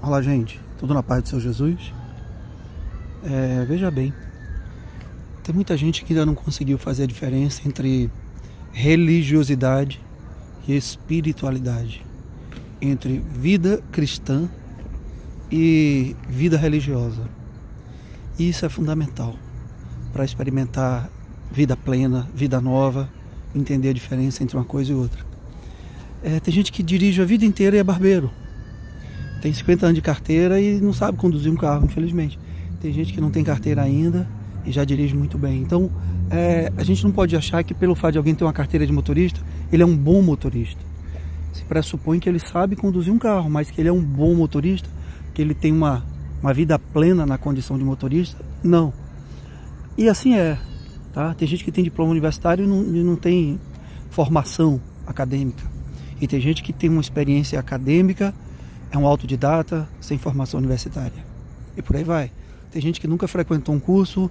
Olá, gente. Tudo na paz do Seu Jesus? É, veja bem, tem muita gente que ainda não conseguiu fazer a diferença entre religiosidade e espiritualidade, entre vida cristã e vida religiosa. E isso é fundamental para experimentar vida plena, vida nova, entender a diferença entre uma coisa e outra. É, tem gente que dirige a vida inteira e é barbeiro tem 50 anos de carteira e não sabe conduzir um carro, infelizmente. Tem gente que não tem carteira ainda e já dirige muito bem. Então, é, a gente não pode achar que pelo fato de alguém ter uma carteira de motorista, ele é um bom motorista. Se pressupõe que ele sabe conduzir um carro, mas que ele é um bom motorista, que ele tem uma, uma vida plena na condição de motorista, não. E assim é. Tá? Tem gente que tem diploma universitário e não, e não tem formação acadêmica. E tem gente que tem uma experiência acadêmica é um autodidata sem formação universitária. E por aí vai. Tem gente que nunca frequentou um curso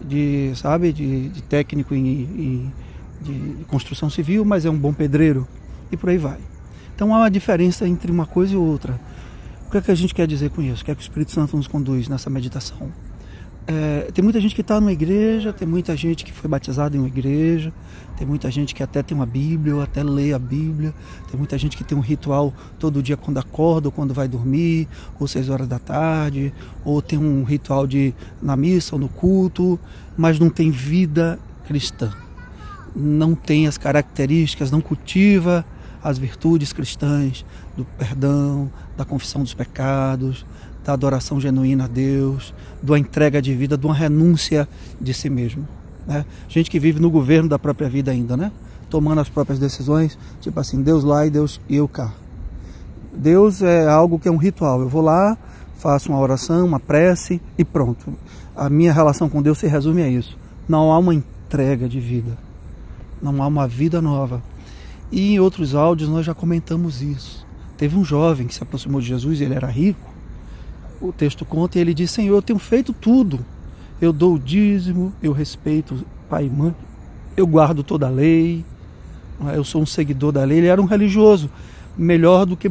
de, sabe, de, de técnico em, em de construção civil, mas é um bom pedreiro. E por aí vai. Então há uma diferença entre uma coisa e outra. O que é que a gente quer dizer com isso? O que é que o Espírito Santo nos conduz nessa meditação? É, tem muita gente que está numa igreja, tem muita gente que foi batizada em uma igreja, tem muita gente que até tem uma Bíblia, ou até lê a Bíblia, tem muita gente que tem um ritual todo dia quando acorda ou quando vai dormir, ou seis horas da tarde, ou tem um ritual de na missa ou no culto, mas não tem vida cristã, não tem as características, não cultiva as virtudes cristãs do perdão, da confissão dos pecados, da adoração genuína a Deus, da entrega de vida, de uma renúncia de si mesmo. Né? Gente que vive no governo da própria vida ainda, né? Tomando as próprias decisões, tipo assim, Deus lá e Deus e eu cá. Deus é algo que é um ritual. Eu vou lá, faço uma oração, uma prece e pronto. A minha relação com Deus se resume a isso. Não há uma entrega de vida. Não há uma vida nova. E em outros áudios nós já comentamos isso. Teve um jovem que se aproximou de Jesus, ele era rico, o texto conta e ele diz: Senhor, eu tenho feito tudo. Eu dou o dízimo, eu respeito pai e mãe, eu guardo toda a lei, é? eu sou um seguidor da lei. Ele era um religioso, melhor do que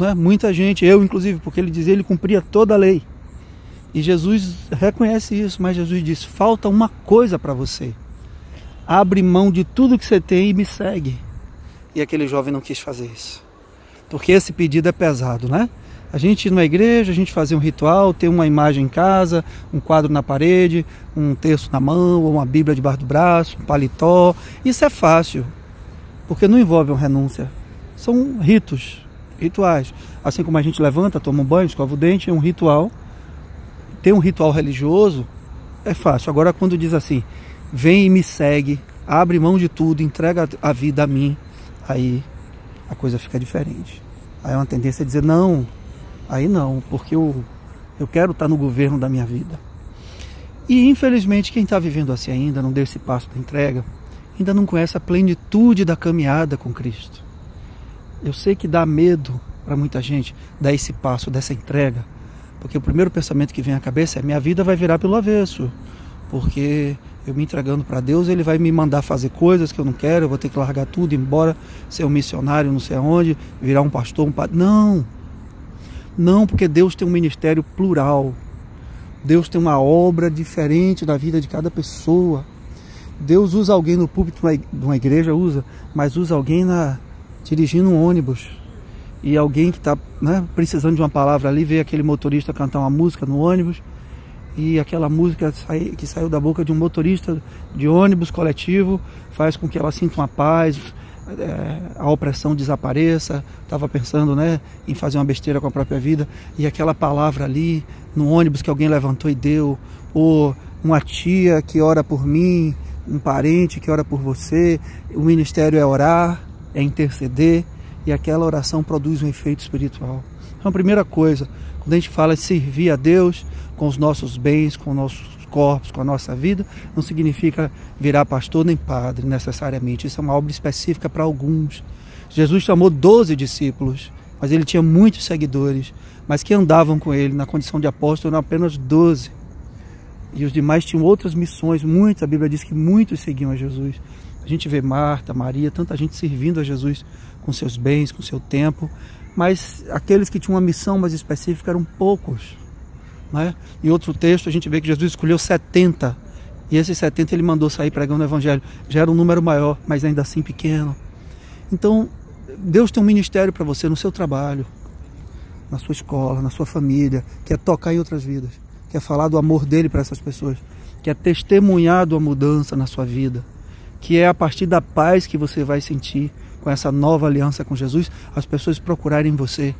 é? muita gente, eu inclusive, porque ele dizia ele cumpria toda a lei. E Jesus reconhece isso, mas Jesus diz: falta uma coisa para você. Abre mão de tudo que você tem e me segue. E aquele jovem não quis fazer isso. Porque esse pedido é pesado, né? A gente ir numa igreja, a gente fazer um ritual, ter uma imagem em casa, um quadro na parede, um texto na mão, ou uma Bíblia debaixo do braço, um paletó. Isso é fácil, porque não envolve uma renúncia. São ritos, rituais. Assim como a gente levanta, toma um banho, escova o dente, é um ritual. Ter um ritual religioso é fácil. Agora, quando diz assim, vem e me segue, abre mão de tudo, entrega a vida a mim, aí a coisa fica diferente. Aí é uma tendência a dizer, não, Aí não, porque eu, eu quero estar no governo da minha vida. E infelizmente quem está vivendo assim ainda, não deu esse passo da entrega, ainda não conhece a plenitude da caminhada com Cristo. Eu sei que dá medo para muita gente dar esse passo, dessa entrega, porque o primeiro pensamento que vem à cabeça é: minha vida vai virar pelo avesso, porque eu me entregando para Deus, Ele vai me mandar fazer coisas que eu não quero, eu vou ter que largar tudo, ir embora, ser um missionário, não sei aonde, virar um pastor, um padre. Não! Não, porque Deus tem um ministério plural. Deus tem uma obra diferente na vida de cada pessoa. Deus usa alguém no púlpito de uma igreja, usa, mas usa alguém na, dirigindo um ônibus. E alguém que está né, precisando de uma palavra ali, vê aquele motorista cantar uma música no ônibus. E aquela música que saiu da boca de um motorista de ônibus coletivo faz com que ela sinta uma paz, a opressão desapareça. Estava pensando né, em fazer uma besteira com a própria vida e aquela palavra ali no ônibus que alguém levantou e deu, ou uma tia que ora por mim, um parente que ora por você. O ministério é orar, é interceder e aquela oração produz um efeito espiritual. Então, a primeira coisa, quando a gente fala de servir a Deus com os nossos bens, com os nossos corpos, com a nossa vida, não significa virar pastor nem padre necessariamente. Isso é uma obra específica para alguns. Jesus chamou 12 discípulos, mas ele tinha muitos seguidores, mas que andavam com ele na condição de apóstolo eram apenas 12. E os demais tinham outras missões, muitos, a Bíblia diz que muitos seguiam a Jesus. A gente vê Marta, Maria, tanta gente servindo a Jesus com seus bens, com seu tempo, mas aqueles que tinham uma missão mais específica eram poucos. Né? Em outro texto a gente vê que Jesus escolheu 70 e esses 70 ele mandou sair pregando o evangelho. Já era um número maior, mas ainda assim pequeno. Então, Deus tem um ministério para você no seu trabalho, na sua escola, na sua família, quer tocar em outras vidas, quer falar do amor dele para essas pessoas, quer testemunhar da mudança na sua vida, que é a partir da paz que você vai sentir com essa nova aliança com Jesus, as pessoas procurarem você.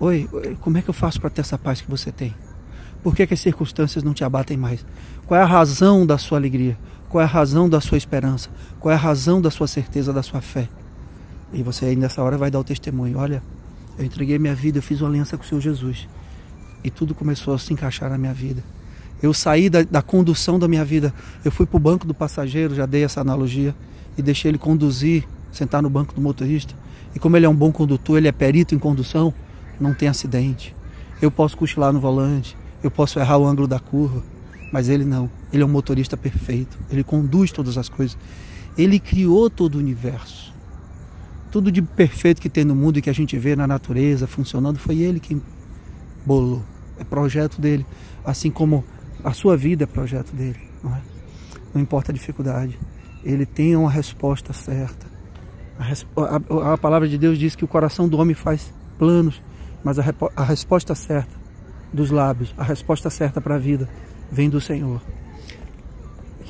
Oi, como é que eu faço para ter essa paz que você tem? Por que, que as circunstâncias não te abatem mais? Qual é a razão da sua alegria? Qual é a razão da sua esperança? Qual é a razão da sua certeza, da sua fé? E você aí nessa hora vai dar o testemunho. Olha, eu entreguei minha vida, eu fiz uma aliança com o Senhor Jesus. E tudo começou a se encaixar na minha vida. Eu saí da, da condução da minha vida. Eu fui para o banco do passageiro, já dei essa analogia, e deixei ele conduzir, sentar no banco do motorista. E como ele é um bom condutor, ele é perito em condução, não tem acidente. Eu posso cochilar no volante, eu posso errar o ângulo da curva, mas ele não. Ele é um motorista perfeito. Ele conduz todas as coisas. Ele criou todo o universo. Tudo de perfeito que tem no mundo e que a gente vê na natureza funcionando foi ele quem bolou. É projeto dele. Assim como a sua vida é projeto dele. Não, é? não importa a dificuldade. Ele tem uma resposta certa. A, a, a, palavra de Deus diz que o coração do homem faz planos, mas a, a resposta certa dos lábios, a resposta certa para a vida vem do Senhor.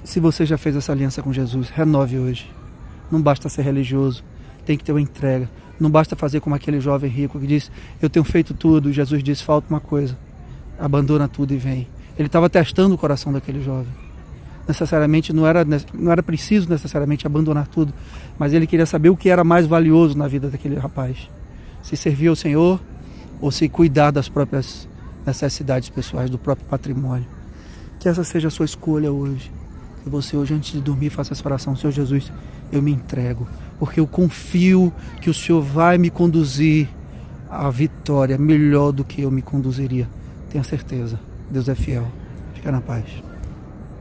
Se você já fez essa aliança com Jesus, renove hoje. Não basta ser religioso, tem que ter uma entrega. Não basta fazer como aquele jovem rico que diz: Eu tenho feito tudo. Jesus disse: Falta uma coisa. Abandona tudo e vem. Ele estava testando o coração daquele jovem. Necessariamente não era, não era preciso necessariamente abandonar tudo, mas ele queria saber o que era mais valioso na vida daquele rapaz: se servir ao Senhor ou se cuidar das próprias necessidades pessoais, do próprio patrimônio. Que essa seja a sua escolha hoje. Que você hoje, antes de dormir, faça essa oração. Senhor Jesus, eu me entrego, porque eu confio que o Senhor vai me conduzir à vitória melhor do que eu me conduziria. Tenha certeza. Deus é fiel. Fica na paz.